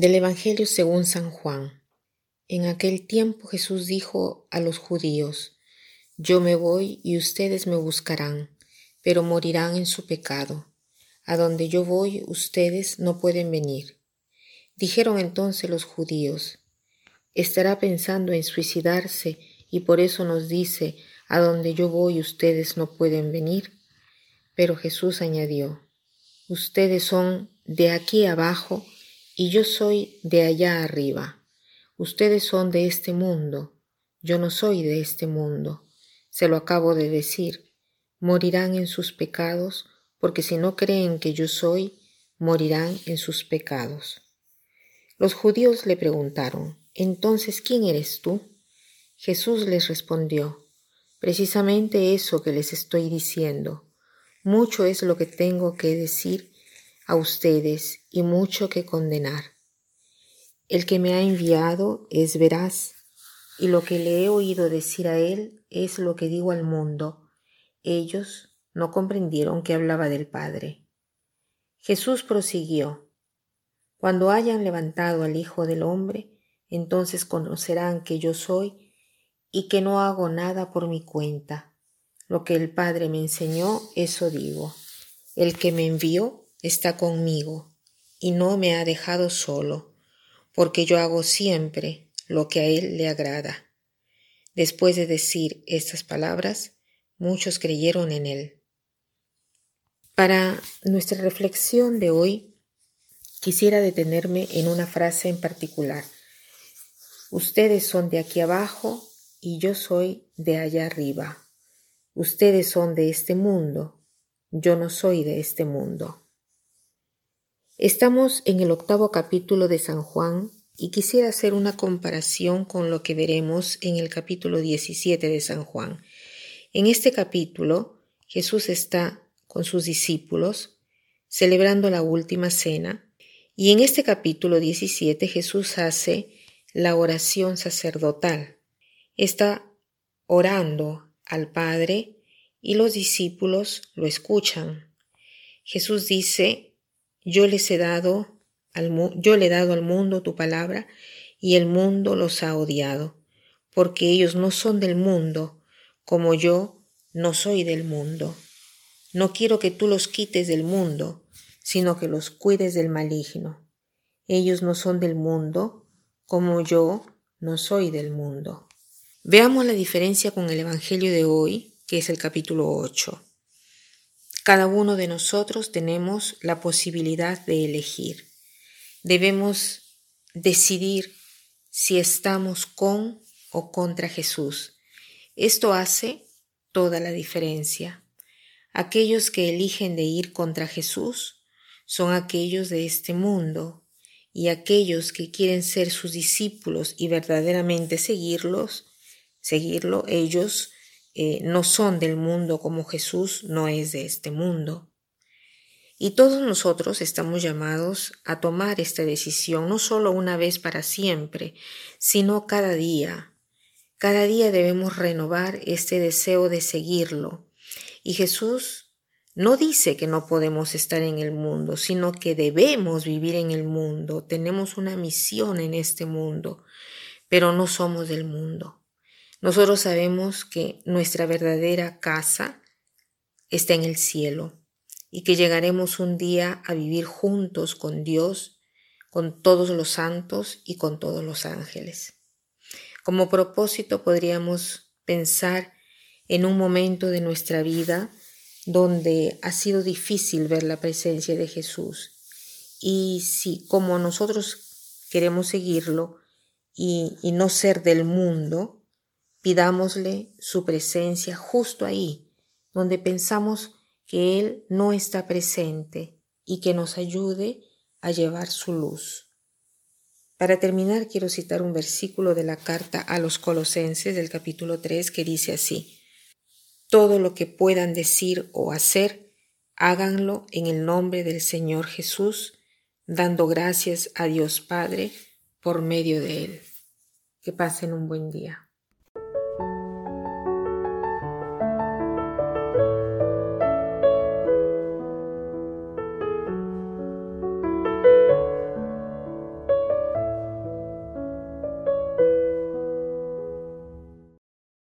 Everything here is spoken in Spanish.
Del Evangelio según San Juan. En aquel tiempo Jesús dijo a los judíos, Yo me voy y ustedes me buscarán, pero morirán en su pecado. A donde yo voy ustedes no pueden venir. Dijeron entonces los judíos, ¿estará pensando en suicidarse y por eso nos dice, A donde yo voy ustedes no pueden venir? Pero Jesús añadió, Ustedes son de aquí abajo, y yo soy de allá arriba. Ustedes son de este mundo, yo no soy de este mundo. Se lo acabo de decir. Morirán en sus pecados, porque si no creen que yo soy, morirán en sus pecados. Los judíos le preguntaron, entonces, ¿quién eres tú? Jesús les respondió, precisamente eso que les estoy diciendo. Mucho es lo que tengo que decir a ustedes y mucho que condenar. El que me ha enviado es veraz, y lo que le he oído decir a él es lo que digo al mundo. Ellos no comprendieron que hablaba del Padre. Jesús prosiguió, Cuando hayan levantado al Hijo del Hombre, entonces conocerán que yo soy y que no hago nada por mi cuenta. Lo que el Padre me enseñó, eso digo. El que me envió está conmigo y no me ha dejado solo, porque yo hago siempre lo que a Él le agrada. Después de decir estas palabras, muchos creyeron en Él. Para nuestra reflexión de hoy, quisiera detenerme en una frase en particular. Ustedes son de aquí abajo y yo soy de allá arriba. Ustedes son de este mundo, yo no soy de este mundo. Estamos en el octavo capítulo de San Juan y quisiera hacer una comparación con lo que veremos en el capítulo 17 de San Juan. En este capítulo, Jesús está con sus discípulos celebrando la última cena y en este capítulo 17 Jesús hace la oración sacerdotal. Está orando al Padre y los discípulos lo escuchan. Jesús dice yo les he dado al, yo le he dado al mundo tu palabra y el mundo los ha odiado, porque ellos no son del mundo, como yo no soy del mundo. No quiero que tú los quites del mundo, sino que los cuides del maligno. Ellos no son del mundo, como yo no soy del mundo. Veamos la diferencia con el Evangelio de hoy, que es el capítulo 8. Cada uno de nosotros tenemos la posibilidad de elegir. Debemos decidir si estamos con o contra Jesús. Esto hace toda la diferencia. Aquellos que eligen de ir contra Jesús son aquellos de este mundo y aquellos que quieren ser sus discípulos y verdaderamente seguirlos, seguirlo, ellos eh, no son del mundo como Jesús no es de este mundo. Y todos nosotros estamos llamados a tomar esta decisión no solo una vez para siempre, sino cada día. Cada día debemos renovar este deseo de seguirlo. Y Jesús no dice que no podemos estar en el mundo, sino que debemos vivir en el mundo. Tenemos una misión en este mundo, pero no somos del mundo. Nosotros sabemos que nuestra verdadera casa está en el cielo y que llegaremos un día a vivir juntos con Dios, con todos los santos y con todos los ángeles. Como propósito podríamos pensar en un momento de nuestra vida donde ha sido difícil ver la presencia de Jesús. Y si como nosotros queremos seguirlo y, y no ser del mundo, Pidámosle su presencia justo ahí, donde pensamos que Él no está presente y que nos ayude a llevar su luz. Para terminar, quiero citar un versículo de la carta a los colosenses del capítulo 3 que dice así, Todo lo que puedan decir o hacer, háganlo en el nombre del Señor Jesús, dando gracias a Dios Padre por medio de Él. Que pasen un buen día.